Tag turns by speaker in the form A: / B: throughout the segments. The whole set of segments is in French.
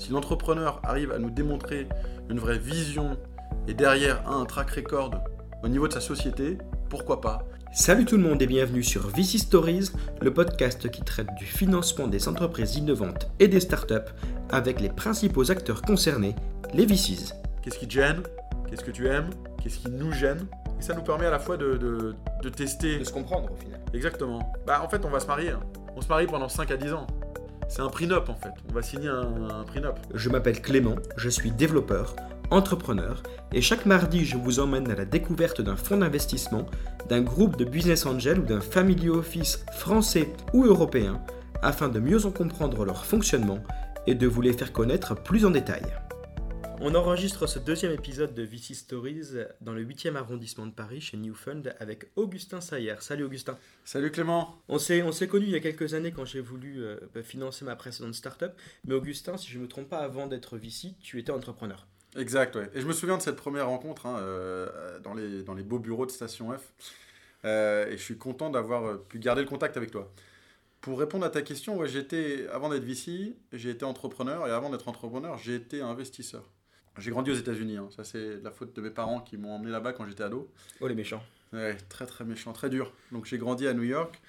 A: Si l'entrepreneur arrive à nous démontrer une vraie vision et derrière un track record au niveau de sa société, pourquoi pas
B: Salut tout le monde et bienvenue sur VC Stories, le podcast qui traite du financement des entreprises innovantes et des startups avec les principaux acteurs concernés, les VCs.
A: Qu'est-ce qui te gêne? Qu'est-ce que tu aimes? Qu'est-ce qui nous gêne? Et ça nous permet à la fois de, de- de tester.
B: De se comprendre au final.
A: Exactement. Bah en fait on va se marier. On se marie pendant 5 à 10 ans. C'est un prenup en fait. On va signer un, un prenup.
B: Je m'appelle Clément, je suis développeur, entrepreneur et chaque mardi je vous emmène à la découverte d'un fonds d'investissement, d'un groupe de business angels ou d'un family office français ou européen afin de mieux en comprendre leur fonctionnement et de vous les faire connaître plus en détail. On enregistre ce deuxième épisode de VC Stories dans le 8e arrondissement de Paris chez New Fund avec Augustin Sayer. Salut Augustin.
A: Salut Clément.
B: On s'est, on s'est connus il y a quelques années quand j'ai voulu euh, bah, financer ma précédente startup. Mais Augustin, si je ne me trompe pas, avant d'être VC, tu étais entrepreneur.
A: Exact, ouais. Et je me souviens de cette première rencontre hein, euh, dans, les, dans les beaux bureaux de Station F. Euh, et je suis content d'avoir pu garder le contact avec toi. Pour répondre à ta question, ouais, j'étais, avant d'être VC, j'ai été entrepreneur. Et avant d'être entrepreneur, j'ai été investisseur. J'ai grandi aux États-Unis. hein. Ça, c'est la faute de mes parents qui m'ont emmené là-bas quand j'étais ado.
B: Oh les méchants.
A: Ouais, très très méchant, très dur. Donc j'ai grandi à New York.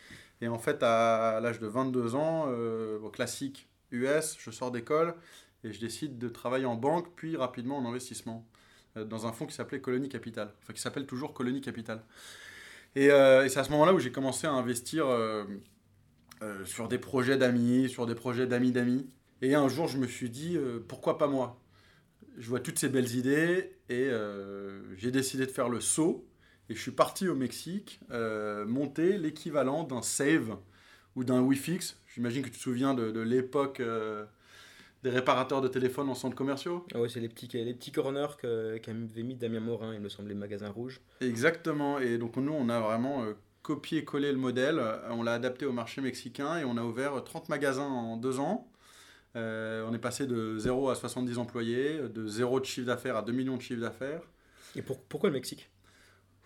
A: Et en fait, à l'âge de 22 ans, euh, au classique US, je sors d'école et je décide de travailler en banque, puis rapidement en investissement, euh, dans un fonds qui s'appelait Colony Capital. Enfin, qui s'appelle toujours Colony Capital. Et, euh, et c'est à ce moment-là où j'ai commencé à investir sur des projets d'amis, sur des projets d'amis d'amis. Et un jour, je me suis dit, pourquoi pas moi? Je vois toutes ces belles idées et euh, j'ai décidé de faire le saut. Et je suis parti au Mexique euh, monter l'équivalent d'un Save ou d'un WeFix. J'imagine que tu te souviens de, de l'époque euh, des réparateurs de téléphone en centres commerciaux.
B: Ah ouais, c'est les petits, les petits corners qu'avait mis Damien Morin, il me semble, les magasins rouges.
A: Exactement. Et donc nous, on a vraiment copié-collé le modèle. On l'a adapté au marché mexicain et on a ouvert 30 magasins en deux ans. Euh, on est passé de 0 à 70 employés, de 0 de chiffre d'affaires à 2 millions de chiffre d'affaires.
B: Et pour- pourquoi le Mexique?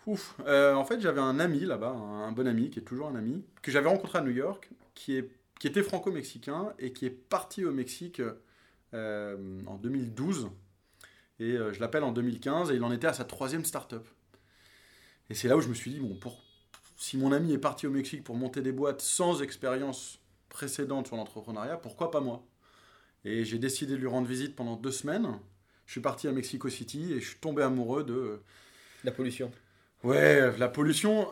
A: Ouf. Euh, en fait, j'avais un ami là-bas, un bon ami qui est toujours un ami, que j'avais rencontré à New York, qui, est, qui était franco-mexicain et qui est parti au Mexique euh, en 2012. Et je l'appelle en 2015 et il en était à sa troisième start-up. Et c'est là où je me suis dit, bon, pour, si mon ami est parti au Mexique pour monter des boîtes sans expérience précédente sur l'entrepreneuriat, pourquoi pas moi? Et j'ai décidé de lui rendre visite pendant deux semaines. Je suis parti à Mexico City et je suis tombé amoureux de...
B: La pollution.
A: Ouais, la pollution,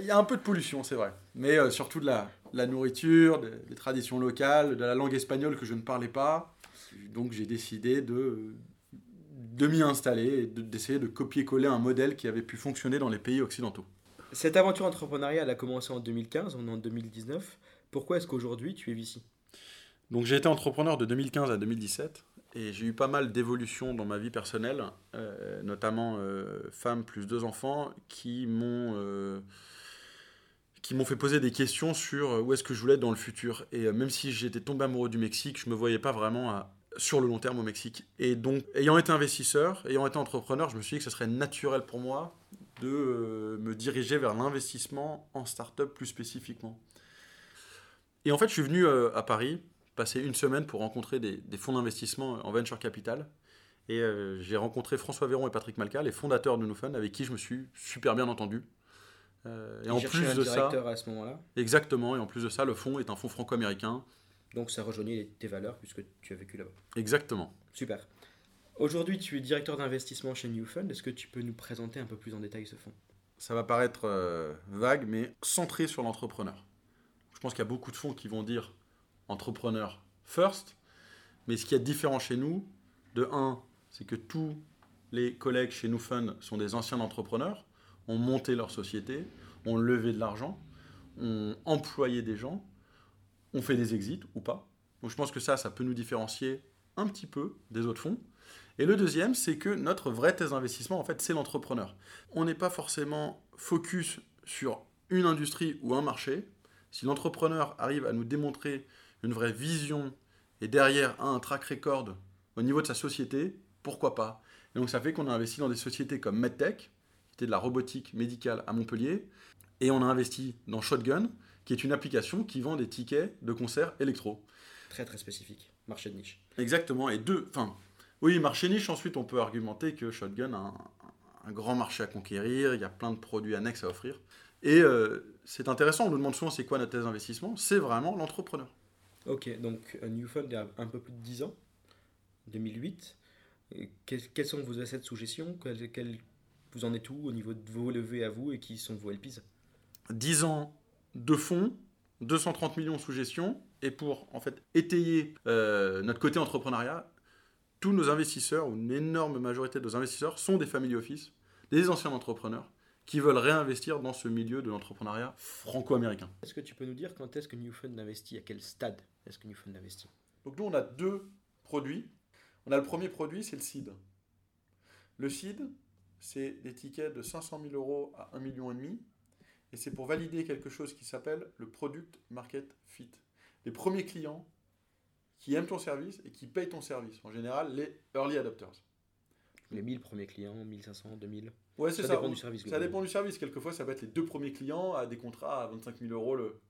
A: il y a un peu de pollution, c'est vrai. Mais euh, surtout de la, la nourriture, des, des traditions locales, de la langue espagnole que je ne parlais pas. Donc j'ai décidé de, de m'y installer et de- d'essayer de copier-coller un modèle qui avait pu fonctionner dans les pays occidentaux.
B: Cette aventure entrepreneuriale a commencé en 2015, on est en 2019. Pourquoi est-ce qu'aujourd'hui tu es VC
A: Donc j'ai été entrepreneur de 2015 à 2017 et j'ai eu pas mal d'évolutions dans ma vie personnelle, euh, notamment euh, femme plus deux enfants, qui m'ont euh, qui m'ont fait poser des questions sur où est-ce que je voulais être dans le futur. Et même si j'étais tombé amoureux du Mexique, je me voyais pas vraiment sur le long terme au Mexique. Et donc, ayant été investisseur, ayant été entrepreneur, je me suis dit que ce serait naturel pour moi de me diriger vers l'investissement en start-up plus spécifiquement. Et en fait, je suis venu à Paris passer une semaine pour rencontrer des, des fonds d'investissement en venture capital. Et euh, j'ai rencontré François Véron et Patrick Malka, les fondateurs de NoFund, avec qui je me suis super bien entendu. Euh, et en plus
B: un
A: de ça,
B: à ce moment-là.
A: exactement, et en plus de ça, le fonds est un fonds franco-américain.
B: Donc ça rejoignait les- tes valeurs puisque tu as vécu là-bas.
A: Exactement.
B: Super. Aujourd'hui, tu es directeur d'investissement chez New Fund. Est-ce que tu peux nous présenter un peu plus en détail ce fonds?
A: Ça va paraître euh, vague, mais centré sur l'entrepreneur. Je pense qu'il y a beaucoup de fonds qui vont dire entrepreneur first, mais ce qui est différent chez nous, de un, c'est que tous les collègues chez nous Fund sont des anciens entrepreneurs, ont monté leur société, ont levé de l'argent, ont employé des gens, ont fait des exits ou pas. Donc je pense que ça, ça peut nous différencier un petit peu des autres fonds. Et le deuxième, c'est que notre vraie thèse d'investissement, en fait, c'est l'entrepreneur. On n'est pas forcément focus sur une industrie ou un marché. Si l'entrepreneur arrive à nous démontrer une vraie vision et derrière un track record au niveau de sa société, pourquoi pas? Et donc ça fait qu'on a investi dans des sociétés comme MedTech, qui était de la robotique médicale à Montpellier, et on a investi dans Shotgun, qui est une application qui vend des tickets de concerts électro.
B: Très très spécifique, marché de niche.
A: Exactement, et deux, enfin, oui, marché niche, ensuite on peut argumenter que Shotgun a un, un grand marché à conquérir, il y a plein de produits annexes à offrir. Et euh, c'est intéressant, on nous demande souvent c'est quoi notre thèse d'investissement, c'est vraiment l'entrepreneur.
B: Ok, donc euh, New Fund il y a un peu plus de 10 ans, 2008. Et quels, quels sont vos assets sous gestion Quels- quels- Vous en êtes où au niveau de vos levées à vous et qui sont vos LPs
A: 10 ans de fonds, 230 millions sous gestion, et pour en fait étayer euh, notre côté entrepreneuriat, tous nos investisseurs, ou une énorme majorité de nos investisseurs, sont des family office, des anciens entrepreneurs, qui veulent réinvestir dans ce milieu de l'entrepreneuriat franco-américain.
B: Est-ce que tu peux nous dire quand est-ce que New Fund investit? À quel stade? Est-ce que New Fund investit?
A: Donc nous, on a deux produits. On a le premier produit, c'est le seed. Le seed, c'est des tickets de 500 000 euros à 1,5 million. Et c'est pour valider quelque chose qui s'appelle le Product Market Fit. Les premiers clients qui aiment ton service et qui payent ton service. En général, les early adopters.
B: Les 1000 premiers clients, 1500, 2000
A: Ouais, c'est
B: Ça
A: ça.
B: dépend du service,
A: Ça dépend du service. Quelquefois, ça peut être les deux premiers clients à des contrats à 25 000 euros le,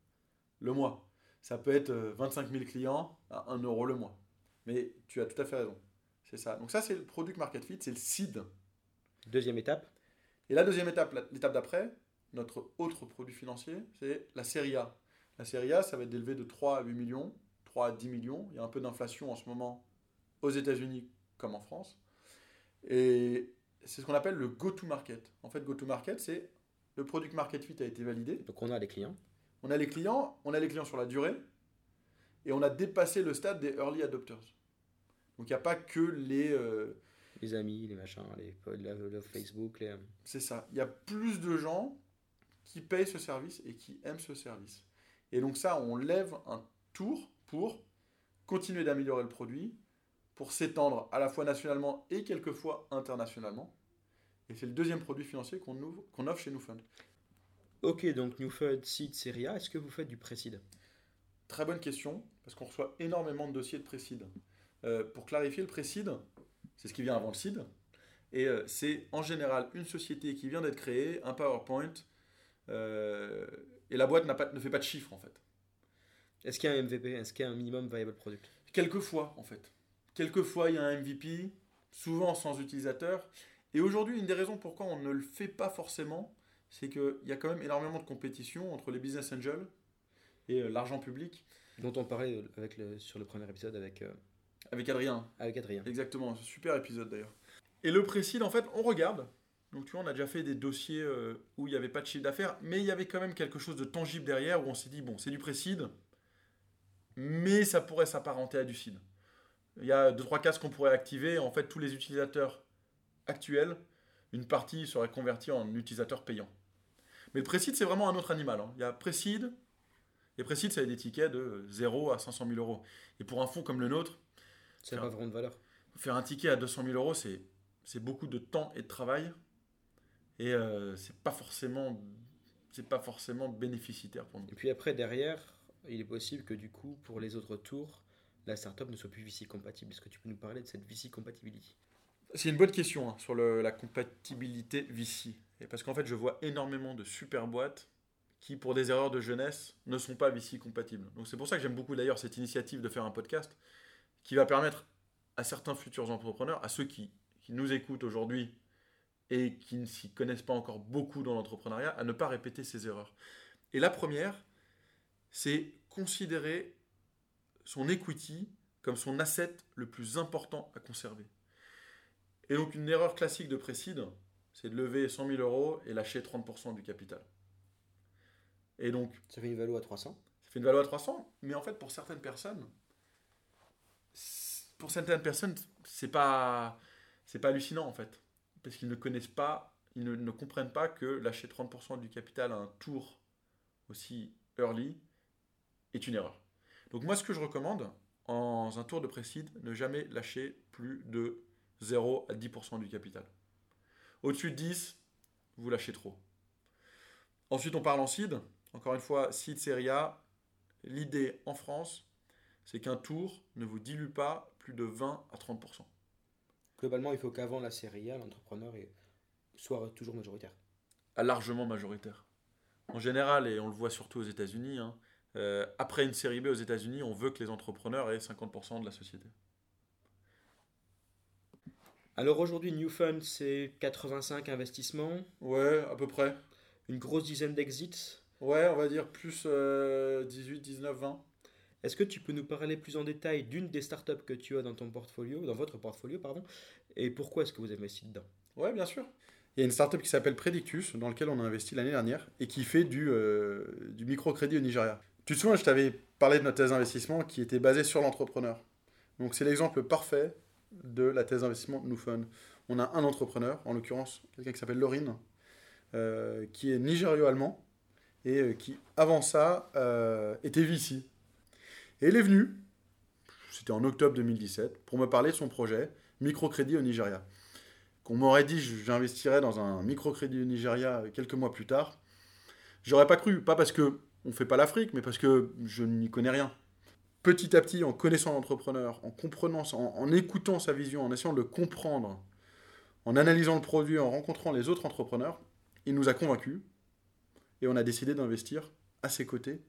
A: le mois. Ça peut être euh, 25 000 clients à 1 euro le mois. Mais tu as tout à fait raison. C'est ça. Donc ça, c'est le product market fit, c'est le seed.
B: Deuxième étape,
A: Et la deuxième étape, l'étape d'après, notre autre produit financier, c'est la série A. La série A, ça va être d'élever de 3 à 8 millions, 3 à 10 millions. Il y a un peu d'inflation en ce moment aux États-Unis comme en France. Et c'est ce qu'on appelle le go-to-market. En fait, go-to-market, c'est le product market fit a été validé.
B: donc on a les clients.
A: On a les clients, on a les clients sur la durée, et on a dépassé le stade des early adopters. Donc il n'y a pas que les... euh,
B: Les amis, les machins, les, le, le Facebook, les...
A: C'est ça. Il y a plus de gens qui payent ce service et qui aiment ce service. Et donc ça, on lève un tour pour continuer d'améliorer le produit, pour s'étendre à la fois nationalement et quelquefois internationalement. Et c'est le deuxième produit financier qu'on offre chez Newfund.
B: Ok, donc New Fund, Seed, Serie A, est-ce que vous faites du pré-seed
A: Très bonne question, parce qu'on reçoit énormément de dossiers de précide. Euh, pour clarifier, le précide, c'est ce qui vient avant le seed. Et euh, c'est en général une société qui vient d'être créée, un PowerPoint, euh, et la boîte pas, ne fait pas de chiffres en fait.
B: Est-ce qu'il y a un MVP Est-ce qu'il y a un minimum viable product?
A: Quelquefois en fait. Quelquefois il y a un MVP, souvent sans utilisateur. Et aujourd'hui, une des raisons pourquoi on ne le fait pas forcément, c'est qu'il y a quand même énormément de compétition entre les business angels et euh, l'argent public.
B: Dont on parlait avec le, sur le premier épisode avec, euh,
A: Avec Adrien,
B: avec Adrien.
A: Exactement, c'est un super épisode d'ailleurs. Et le précide, en fait, on regarde. Donc tu vois, on a déjà fait des dossiers euh, où il n'y avait pas de chiffre d'affaires, mais il y avait quand même quelque chose de tangible derrière où on s'est dit, bon, c'est du précide, mais ça pourrait s'apparenter à du CID. Il y a deux, trois cases qu'on pourrait activer. En fait, tous les utilisateurs actuels, une partie serait convertie en utilisateurs payants. Mais le précide, c'est vraiment un autre animal. hein. Il y a précide, et précide, ça a des tickets de 0 à 500 000 euros. Et pour un fonds comme le nôtre,
B: Ça n'a pas vraiment de valeur.
A: faire un ticket à 200 000 euros, c'est c'est beaucoup de temps et de travail. Et euh, c'est pas forcément c'est pas forcément bénéficitaire pour nous.
B: Et puis après, derrière, il est possible que du coup, pour les autres tours, la startup ne soit plus VC compatible. Est-ce que tu peux nous parler de cette VC compatibility
A: C'est une bonne question hein, sur la compatibilité VC. Parce qu'en fait, je vois énormément de super boîtes qui, pour des erreurs de jeunesse, ne sont pas VC compatibles. Donc c'est pour ça que j'aime beaucoup d'ailleurs cette initiative de faire un podcast qui va permettre à certains futurs entrepreneurs, à ceux qui nous écoutent aujourd'hui et qui ne s'y connaissent pas encore beaucoup dans l'entrepreneuriat, à ne pas répéter ces erreurs. Et la première, c'est considérer son equity comme son asset le plus important à conserver. Et donc une erreur classique de Précide, c'est de lever 100 000 euros et lâcher 30% du capital. Et donc,
B: Ça fait une valeur à 300.
A: ça fait une valeur à 300, mais en fait, pour certaines personnes, pour certaines personnes, c'est pas, c'est pas hallucinant en fait, parce qu'ils ne connaissent pas, ils ne, ne comprennent pas que lâcher 30% du capital à un tour aussi early est une erreur. Donc moi, ce que je recommande en un tour de précide, ne jamais lâcher plus de 0 à 10% du capital. Au-dessus de 10, vous lâchez trop. Ensuite, on parle en seed. Encore une fois, seed série A. L'idée en France, c'est qu'un tour ne vous dilue pas plus de 20 à 30%.
B: Globalement, il faut qu'avant la série A, l'entrepreneur soit toujours majoritaire.
A: À largement majoritaire. En général, et on le voit surtout aux États-Unis, hein, Euh, après une série B aux États-Unis, on veut que les entrepreneurs aient 50% de la société.
B: Alors aujourd'hui, New Fund, c'est 85 investissements,
A: Ouais, à peu près.
B: une grosse dizaine d'exits.
A: Ouais, on va dire plus euh, 18, 19, 20.
B: Est-ce que tu peux nous parler plus en détail d'une des startups que tu as dans ton portfolio, dans votre portfolio, pardon, et pourquoi est-ce que vous avez investi dedans?
A: Ouais, bien sûr. Il y a une startup qui s'appelle Predictus, dans laquelle on a investi l'année dernière, et qui fait du, euh, du microcrédit au Nigeria. Tu te souviens, je t'avais parlé de notre thèse d'investissement qui était basée sur l'entrepreneur. Donc c'est l'exemple parfait de la thèse d'investissement de Nufun. On a un entrepreneur, en l'occurrence quelqu'un qui s'appelle Laurine, euh, qui est nigério-allemand, et euh, qui, avant ça, euh, était VC. Et il est venu, c'était en octobre 2017, pour me parler de son projet, microcrédit au Nigeria qu'on m'aurait dit j'investirais dans un microcrédit au Nigeria quelques mois plus tard, j'aurais pas cru. Pas parce que on fait pas l'Afrique, mais parce que je n'y connais rien. Petit à petit, en connaissant l'entrepreneur, en comprenant, en, écoutant sa vision, en essayant de le comprendre, en analysant le produit, en rencontrant les autres entrepreneurs, il nous a convaincus et on a décidé d'investir à ses côtés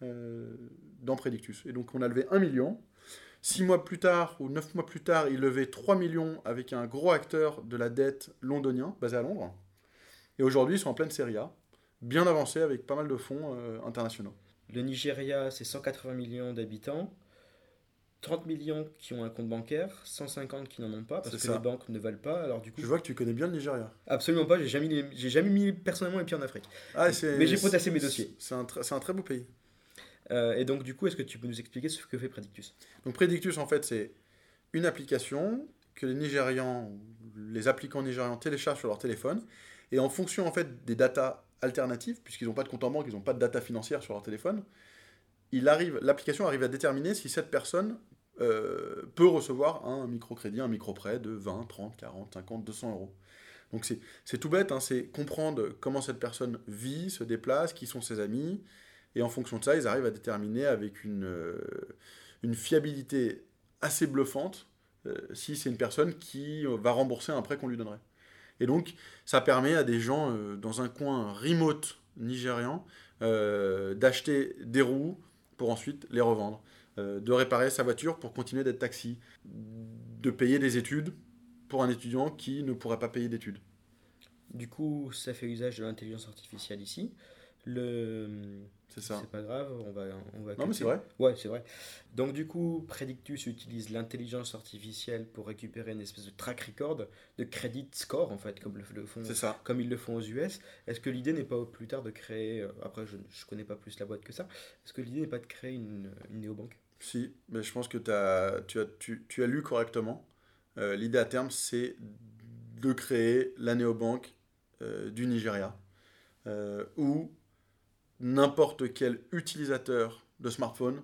A: euh, dans Predictus. Et donc on a levé 1 million. Six mois plus tard, ou neuf mois plus tard, il levait 3 millions avec un gros acteur de la dette londonien, basé à Londres. Et aujourd'hui, ils sont en pleine série A, bien avancés avec pas mal de fonds euh, internationaux.
B: Le Nigeria, c'est 180 millions d'habitants, 30 millions qui ont un compte bancaire, 150 qui n'en ont pas parce que
A: ça.
B: les banques ne veulent pas. Alors du coup,
A: Je vois que tu connais bien le Nigeria.
B: absolument pas. J'ai jamais, j'ai jamais mis personnellement les pieds en Afrique.
A: Ah,
B: Mais j'ai potassé mes dossiers.
A: C'est un, tr- un très beau pays.
B: Euh, et donc du coup, est-ce que tu peux nous expliquer ce que fait Predictus?
A: Donc Predictus, en fait, c'est une application que les Nigérians, les applicants nigérians téléchargent sur leur téléphone. Et en fonction, en fait, des datas alternatives, puisqu'ils n'ont pas de compte en banque, ils n'ont pas de data financière sur leur téléphone, arrive, l'application arrive à déterminer si cette personne euh, peut recevoir un microcrédit, un microprêt de 20, 30, 40, 50, 200 euros. Donc c'est tout bête, hein, c'est comprendre comment cette personne vit, se déplace, qui sont ses amis, et en fonction de ça, ils arrivent à déterminer avec une, euh, une fiabilité assez bluffante euh, si c'est une personne qui va rembourser un prêt qu'on lui donnerait. Et donc, ça permet à des gens euh, dans un coin remote nigérian euh, d'acheter des roues pour ensuite les revendre, euh, de réparer sa voiture pour continuer d'être taxi, de payer des études pour un étudiant qui ne pourrait pas payer d'études.
B: Du coup, ça fait usage de l'intelligence artificielle ici.
A: C'est ça.
B: C'est pas grave, on va, on va
A: Non, mais c'est vrai.
B: Ouais, c'est vrai. Donc du coup, Predictus utilise l'intelligence artificielle pour récupérer une espèce de track record de credit score en fait, comme le, le font,
A: ça.
B: comme ils le font aux US. Est-ce que l'idée n'est pas plus tard de créer, euh, après je ne connais pas plus la boîte que ça, est-ce que l'idée n'est pas de créer une, une néobanque?
A: Si, mais je pense que t'as- tu, as, tu, tu as lu correctement. Euh, L'idée à terme, c'est de créer la néobanque euh, du Nigeria, euh, où n'importe quel utilisateur de smartphone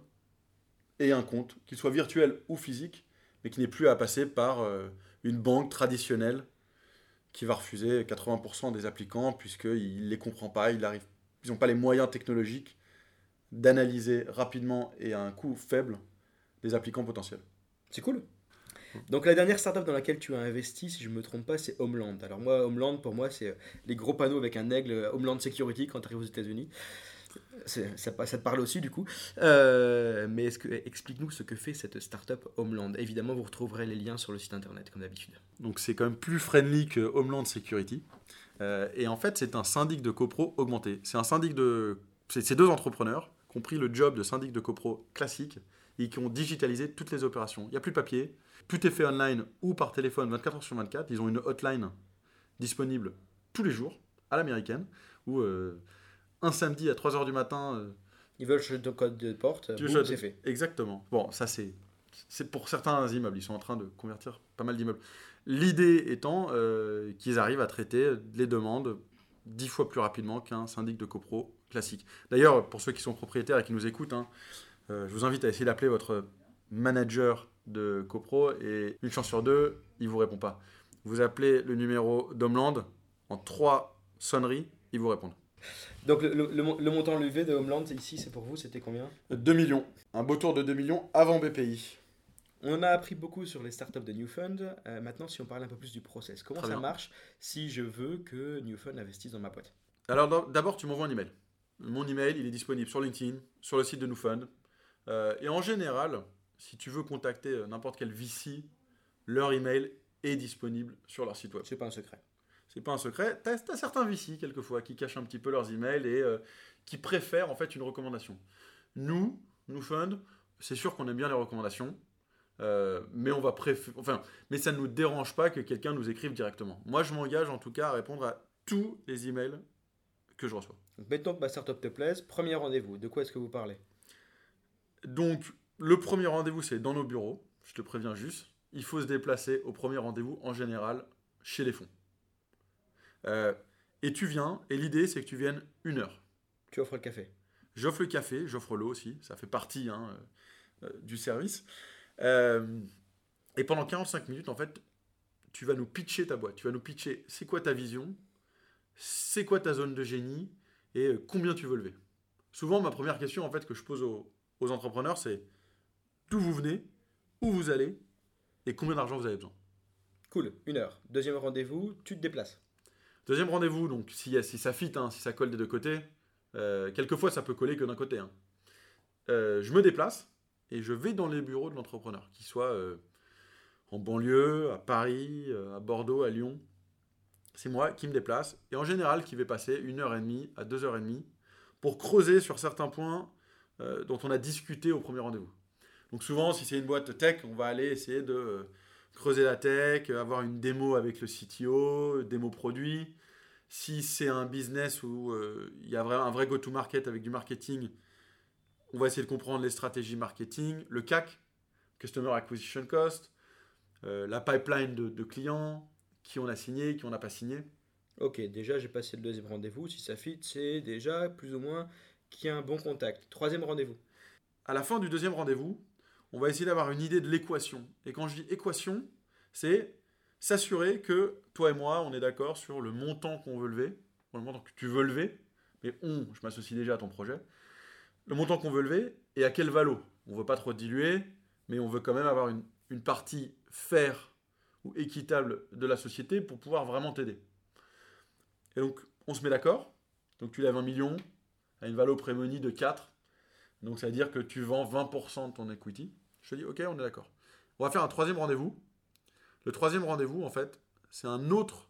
A: ait un compte, qu'il soit virtuel ou physique, mais qui n'ait plus à passer par euh, une banque traditionnelle qui va refuser 80% des applicants puisqu'il ne les comprend pas, ils n'ont pas les moyens technologiques d'analyser rapidement et à un coût faible les applicants potentiels.
B: C'est cool. Donc la dernière startup dans laquelle tu as investi, si je ne me trompe pas, c'est Homeland. Alors moi, Homeland, pour moi, c'est euh, les gros panneaux avec un aigle, euh, Homeland Security, quand tu arrives aux États-Unis. Ça, te parle aussi du coup. Euh, mais explique-nous ce que fait cette startup Homeland. Évidemment, vous retrouverez les liens sur le site internet comme d'habitude.
A: Donc c'est quand même plus friendly que Homeland Security. Et en fait, c'est un syndic de copro augmenté. C'est un syndic de. C'est deux entrepreneurs qui ont pris le job de syndic de copro classique et qui ont digitalisé toutes les opérations. Il n'y a plus de papier, tout est fait online ou par téléphone 24 heures sur 24. Ils ont une hotline disponible tous les jours à l'américaine où euh, un samedi à 3 heures du matin. euh,
B: Ils veulent changer ton code de porte, c'est fait.
A: Exactement. Bon, ça c'est c'est pour certains immeubles. Ils sont en train de convertir pas mal d'immeubles. L'idée étant euh, qu'ils arrivent à traiter les demandes dix fois plus rapidement qu'un syndic de copro classique. D'ailleurs, pour ceux qui sont propriétaires et qui nous écoutent, hein, je vous invite à essayer d'appeler votre manager de copro et une chance sur deux, il vous répond pas. Vous appelez le numéro d'Homeland en trois sonneries, ils vous répondent.
B: Donc le, le- le mon- le montant levé de Homeland ici, c'est pour vous, c'était combien?
A: 2 millions. Un beau tour de 2 millions avant BPI.
B: On a appris beaucoup sur les startups de Newfund. Euh, maintenant, si on parle un peu plus du process, comment ça marche si je veux que Newfund investisse dans ma boîte?
A: Alors d'ab- d'abord, tu m'envoies un email. mon email, il est disponible sur LinkedIn, sur le site de NewFund. Euh, et en général, si tu veux contacter euh, n'importe quel VC, leur email est disponible sur leur site web.
B: C'est pas un secret.
A: C'est pas un secret. Tu as, certains VC, quelquefois, qui cachent un petit peu leurs emails et euh, qui préfèrent en fait une recommandation. Nous, NewFund, c'est sûr qu'on aime bien les recommandations. mais on va enfin, mais ça ne nous dérange pas que quelqu'un nous écrive directement. Moi, je m'engage en tout cas à répondre à tous les emails que je reçois.
B: Mettons que ma startup te plaise. Premier rendez-vous, de quoi est-ce que vous parlez?
A: Donc, le premier rendez-vous, c'est dans nos bureaux. Je te préviens juste. Il faut se déplacer au premier rendez-vous, en général, chez les fonds. Euh, et tu viens, et l'idée, c'est que tu viennes une heure.
B: Tu offres le café
A: J'offre le café, j'offre l'eau aussi. Ça fait partie hein, euh, euh, du service. et pendant 45 minutes, en fait, tu vas nous pitcher ta boîte. Tu vas nous pitcher c'est quoi ta vision, c'est quoi ta zone de génie et combien tu veux lever. Souvent, ma première question en fait que je pose aux, entrepreneurs, c'est d'où vous venez, où vous allez et combien d'argent vous avez besoin.
B: Cool, une heure. Deuxième rendez-vous, tu te déplaces.
A: Deuxième rendez-vous, donc si, si ça fit, hein, si ça colle des deux côtés, euh, quelquefois ça peut coller que d'un côté. Hein. Euh, je me déplace et je vais dans les bureaux de l'entrepreneur, qu'il soit en banlieue, à Paris, à Bordeaux, à Lyon c'est moi qui me déplace et en général qui vais passer une heure et demie à deux heures et demie pour creuser sur certains points euh, dont on a discuté au premier rendez-vous. Donc souvent, si c'est une boîte tech, on va aller essayer de euh, creuser la tech, avoir une démo avec le CTO, démo produit. Si c'est un business où euh, il y a un vrai go-to-market avec du marketing, on va essayer de comprendre les stratégies marketing, le CAC, Customer Acquisition Cost, la pipeline de clients, qui on a signé, qui on n'a pas signé.
B: Ok, déjà j'ai passé le deuxième rendez-vous. Si ça fit, c'est déjà plus ou moins qu'il y a un bon contact. Troisième rendez-vous.
A: À la fin du deuxième rendez-vous, on va essayer d'avoir une idée de l'équation. Et quand je dis équation, c'est s'assurer que toi et moi, on est d'accord sur le montant qu'on veut lever, le montant que tu veux lever, mais on, je m'associe déjà à ton projet, le montant qu'on veut lever et à quel valo. On ne veut pas trop diluer, mais on veut quand même avoir une, une partie faire ou équitable de la société pour pouvoir vraiment t'aider. Et donc, on se met d'accord. Donc, tu lèves un million à une valeur prémonie de 4. Donc, ça veut dire que tu vends 20% de ton equity. Je te dis, OK, on est d'accord. On va faire un troisième rendez-vous. Le troisième rendez-vous, en fait, c'est un autre.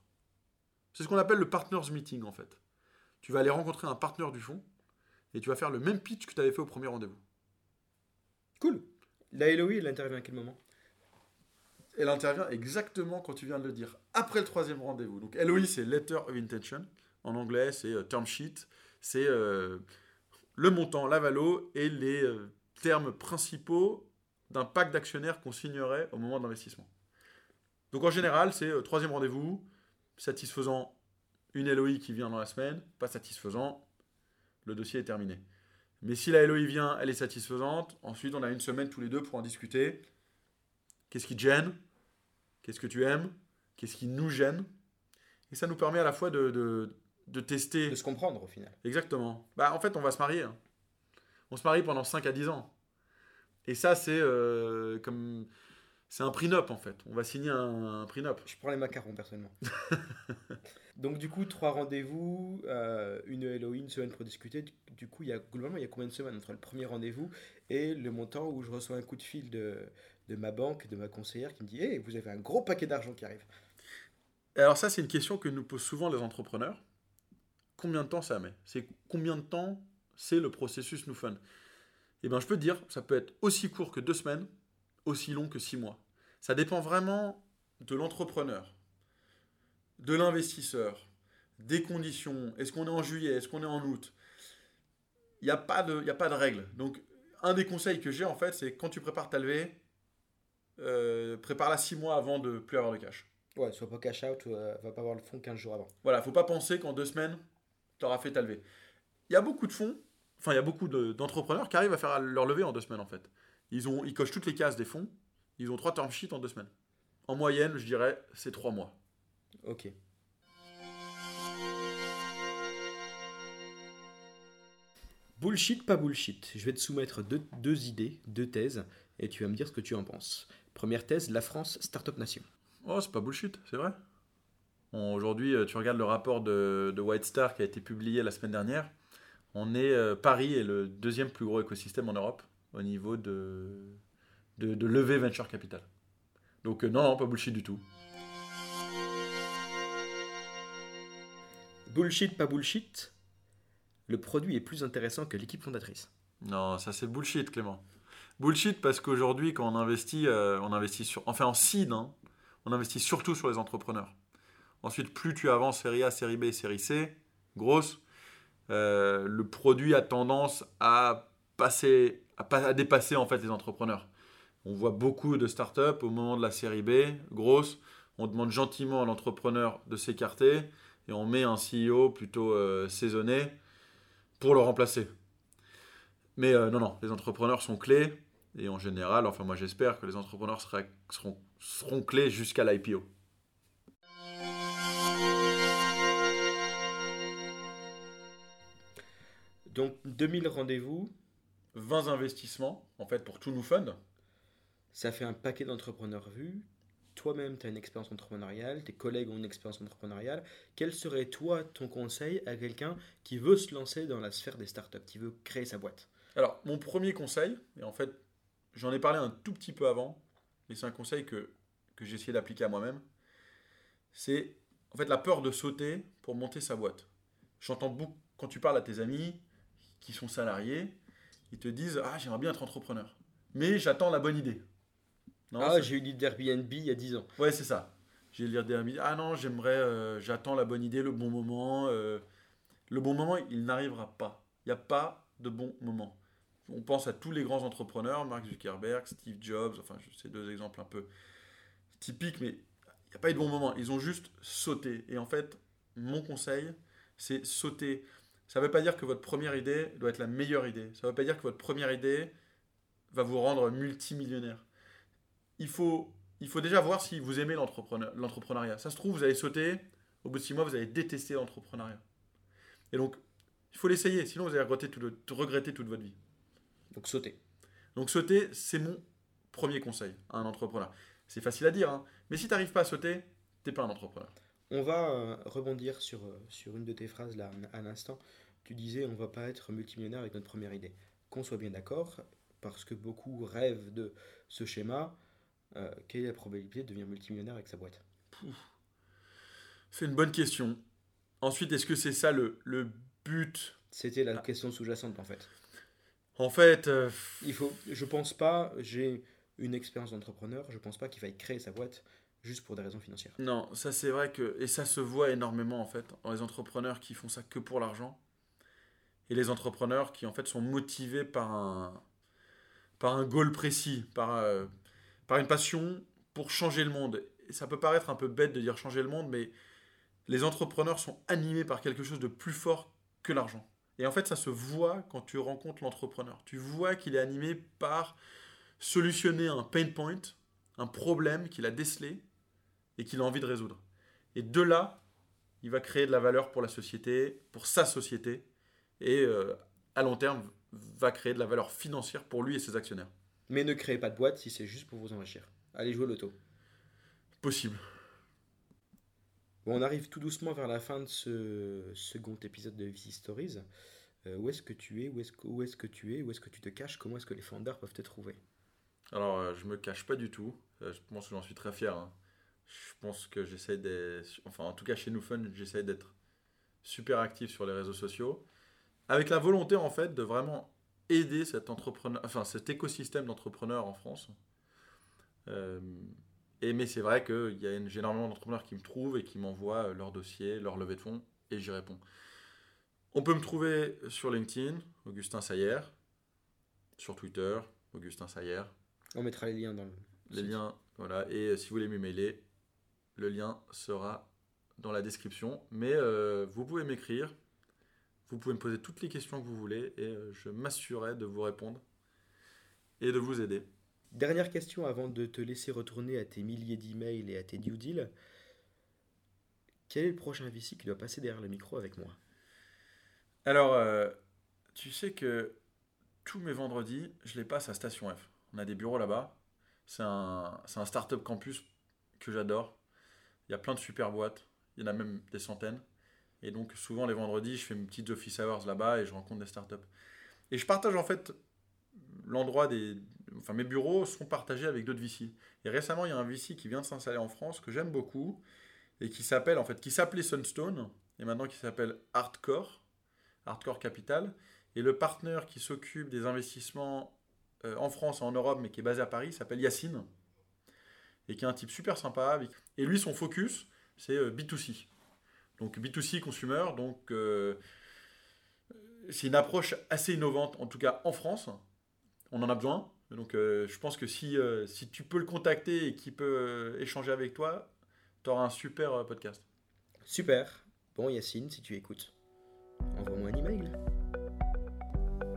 A: C'est ce qu'on appelle le partners meeting, en fait. Tu vas aller rencontrer un partenaire du fonds et tu vas faire le même pitch que tu avais fait au premier rendez-vous.
B: Cool. La LOI, elle intervient à quel moment?
A: Elle intervient exactement quand tu viens de le dire, après le troisième rendez-vous. Donc LOI, c'est Letter of Intention. En anglais, c'est euh, Term Sheet. C'est euh, le montant, la valo et les euh, termes principaux d'un pacte d'actionnaires qu'on signerait au moment de l'investissement. Donc en général, c'est troisième rendez-vous, satisfaisant une LOI qui vient dans la semaine, pas satisfaisant, le dossier est terminé. Mais si la LOI vient, elle est satisfaisante, ensuite on a une semaine tous les deux pour en discuter. Qu'est-ce qui te gêne? Qu'est-ce que tu aimes? Qu'est-ce qui nous gêne? Et ça nous permet à la fois de, tester.
B: De se comprendre au final.
A: Exactement. Bah, en fait, on va se marier. Hein. On se marie pendant 5 à 10 ans. Et ça, c'est euh, comme. C'est un prenup en fait. On va signer un, un prenup.
B: Je prends les macarons personnellement. Donc du coup, trois rendez-vous, euh, une LOI, une semaine pour discuter. Du coup, il y a, globalement, il y a combien de semaines entre le premier rendez-vous et le montant où je reçois un coup de fil de, de ma banque, de ma conseillère qui me dit Hey, vous avez un gros paquet d'argent qui arrive
A: Alors, ça, c'est une question que nous posent souvent les entrepreneurs. Combien de temps ça met C'est combien de temps c'est le processus New Fun Eh bien, je peux te dire, ça peut être aussi court que deux semaines, aussi long que six mois. Ça dépend vraiment de l'entrepreneur, de l'investisseur, des conditions. Est-ce qu'on est en juillet? Est-ce qu'on est en août? Il n'y a, pas de, a pas de règle. Donc, un des conseils que j'ai, en fait, c'est quand tu prépares ta levée, euh, prépare-la 6 mois avant de plus avoir de cash.
B: Ouais, soit pas cash out, euh, va pas avoir le fonds 15 jours avant.
A: Voilà, faut pas penser qu'en deux semaines, tu auras fait ta levée. Il y a beaucoup de fonds, enfin, il y a beaucoup d'entrepreneurs qui arrivent à faire leur levée en deux semaines, en fait. Ils, ont, ils cochent toutes les cases des fonds, ils ont trois term sheets en deux semaines. En moyenne, je dirais, c'est trois mois.
B: Ok. Bullshit, pas bullshit. Je vais te soumettre deux, deux, idées, deux thèses, et tu vas me dire ce que tu en penses. Première thèse, la France, Startup Nation.
A: Oh, c'est pas bullshit, c'est vrai. Aujourd'hui, euh, tu regardes le rapport de, White Star qui a été publié la semaine dernière. On est, euh, Paris est le deuxième plus gros écosystème en Europe au niveau de, de, de levée venture capital. Donc euh, non, non, pas bullshit du tout.
B: Bullshit, pas bullshit. Le produit est plus intéressant que l'équipe fondatrice.
A: Non, ça c'est bullshit, Clément. Bullshit parce qu'aujourd'hui, quand on investit, euh, on investit sur, enfin en seed, hein, on investit surtout sur les entrepreneurs. Ensuite, plus tu avances série A, série B, série C, grosse, euh, le produit a tendance à passer, à, pas- à dépasser en fait les entrepreneurs. On voit beaucoup de startups au moment de la série B, grosse, on demande gentiment à l'entrepreneur de s'écarter et on met un CEO plutôt euh, saisonné pour le remplacer. Mais euh, non, non, les entrepreneurs sont clés et en général, enfin moi j'espère que les entrepreneurs seront, seront clés jusqu'à l'IPO.
B: Donc 2000 rendez-vous,
A: 20 investissements en fait pour tout nous fund.
B: ça fait un paquet d'entrepreneurs vus. Toi-même, tu as une expérience entrepreneuriale, tes collègues ont une expérience entrepreneuriale. Quel serait toi ton conseil à quelqu'un qui veut se lancer dans la sphère des startups, qui veut créer sa boîte?
A: Alors, mon premier conseil, et en fait, j'en ai parlé un tout petit peu avant, mais c'est un conseil que, que j'ai essayé d'appliquer à moi-même, c'est en fait la peur de sauter pour monter sa boîte. J'entends beaucoup, quand tu parles à tes amis qui sont salariés, ils te disent Ah, j'aimerais bien être entrepreneur, mais j'attends la bonne idée. Non,
B: Ah, j'ai eu l'idée d'Airbnb il y a 10 ans.
A: Ouais, c'est ça. J'ai lire des amis. Ah non, j'aimerais, euh, j'attends la bonne idée, le bon moment. euh. le bon moment, il n'arrivera pas. Il n'y a pas de bon moment. On pense à tous les grands entrepreneurs, Mark Zuckerberg, Steve Jobs, enfin, c'est deux exemples un peu typiques, mais il n'y a pas eu de bon moment. Ils ont juste sauté. Et en fait, mon conseil, c'est sauter. Ça ne veut pas dire que votre première idée doit être la meilleure idée. Ça ne veut pas dire que votre première idée va vous rendre multimillionnaire. Il faut il faut déjà voir si vous aimez l'entrepreneur- l'entrepreneuriat. Ça se trouve, vous allez sauter, au bout de six mois, vous allez détester l'entrepreneuriat. Et donc, il faut l'essayer, sinon vous allez regretter, tout le- regretter toute votre vie.
B: Donc sauter.
A: Donc sauter, c'est mon premier conseil à un entrepreneur. C'est facile à dire, hein, mais si tu n'arrives pas à sauter, t'es pas un entrepreneur.
B: On va euh, rebondir sur, euh, sur une de tes phrases là à l'instant. Tu disais on va pas être multimillionnaire avec notre première idée. Qu'on soit bien d'accord, parce que beaucoup rêvent de ce schéma. euh, quelle est la probabilité de devenir multimillionnaire avec sa boîte?
A: C'est une bonne question. Ensuite, est-ce que c'est ça le, le but?
B: C'était la
A: Ah.
B: question sous-jacente en fait.
A: En fait, euh,
B: Il faut, je pense pas, j'ai une expérience d'entrepreneur, je pense pas qu'il faille créer sa boîte juste pour des raisons financières.
A: Non, ça c'est vrai que. Et ça se voit énormément en fait, dans les entrepreneurs qui font ça que pour l'argent. Et les entrepreneurs qui en fait sont motivés par un, par un goal précis, par, euh, par une passion pour changer le monde. Et ça peut paraître un peu bête de dire changer le monde, mais les entrepreneurs sont animés par quelque chose de plus fort que l'argent. Et en fait, ça se voit quand tu rencontres l'entrepreneur. Tu vois qu'il est animé par solutionner un pain point, un problème qu'il a décelé et qu'il a envie de résoudre. Et de là, il va créer de la valeur pour la société, pour sa société, et euh, à long terme, va créer de la valeur financière pour lui et ses actionnaires.
B: Mais ne créez pas de boîte si c'est juste pour vous enrichir. Allez jouer au loto.
A: Possible.
B: Bon, on arrive tout doucement vers la fin de ce second épisode de VC Stories. Euh, où est-ce que tu es? Où est-ce que, où est-ce que tu es? Où est-ce que tu te caches? Comment est-ce que les founders peuvent te trouver?
A: Alors, euh, je me cache pas du tout. Euh, je pense que j'en suis très fier. hein. Je pense que j'essaie d'être. Enfin, en tout cas, chez Newfun, j'essaie d'être super actif sur les réseaux sociaux. Avec la volonté, en fait, de vraiment aider cet, entrepreneur, enfin, cet écosystème d'entrepreneurs en France. Euh, et, mais c'est vrai qu'il y a énormément d'entrepreneurs qui me trouvent et qui m'envoient euh, leurs dossiers, leur levée de fonds, et j'y réponds. On peut me trouver sur LinkedIn, Augustin Sayer, sur Twitter, Augustin Sayer.
B: On mettra les liens dans le.
A: Les liens, voilà. Et euh, si vous voulez m'emailer, le lien sera dans la description. Mais euh, vous pouvez m'écrire, vous pouvez me poser toutes les questions que vous voulez et euh, je m'assurerai de vous répondre et de vous aider.
B: Dernière question avant de te laisser retourner à tes milliers d'emails et à tes due deals. Quel est le prochain VC qui doit passer derrière le micro avec moi?
A: Alors, euh, tu sais que tous mes vendredis, je les passe à Station F. On a des bureaux là-bas. C'est un, c'est un startup campus que j'adore. Il y a plein de super boîtes. Il y en a même des centaines. Et donc, souvent, les vendredis, je fais mes petites office hours là-bas et je rencontre des startups. Et je partage en fait l'endroit des. Enfin, mes bureaux sont partagés avec d'autres VC. Et récemment, il y a un VC qui vient de s'installer en France que j'aime beaucoup et qui s'appelle, en fait, qui s'appelait Sunstone et maintenant qui s'appelle Hardcore, Hardcore Capital. Et le partenaire qui s'occupe des investissements euh, en France et en Europe, mais qui est basé à Paris, s'appelle Yacine et qui est un type super sympa. Et lui, son focus, c'est euh, B2C. Donc B2C consumer, donc euh, c'est une approche assez innovante, en tout cas en France. On en a besoin. Donc je pense que si, si tu peux le contacter et qu'il peut échanger avec toi, tu auras un super podcast.
B: Super. Bon Yacine, si tu écoutes, envoie-moi un email.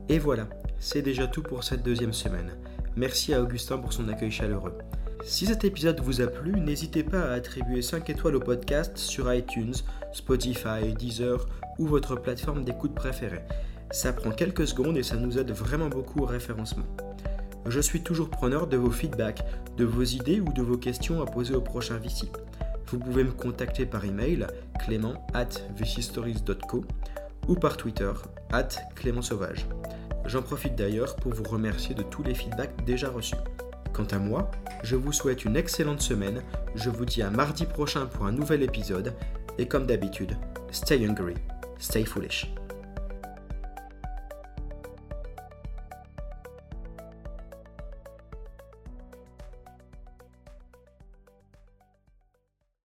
B: Et voilà, c'est déjà tout pour cette deuxième semaine. Merci à Augustin pour son accueil chaleureux. Si cet épisode vous a plu, n'hésitez pas à attribuer 5 étoiles au podcast sur iTunes, Spotify, Deezer ou votre plateforme d'écoute préférée. Ça prend quelques secondes et ça nous aide vraiment beaucoup au référencement. Je suis toujours preneur de vos feedbacks, de vos idées ou de vos questions à poser au prochain VC. Vous pouvez me contacter par email clément at ou par Twitter at Clément Sauvage. J'en profite d'ailleurs pour vous remercier de tous les feedbacks déjà reçus. Quant à moi, je vous souhaite une excellente semaine, je vous dis à mardi prochain pour un nouvel épisode, et comme d'habitude, stay hungry, stay foolish.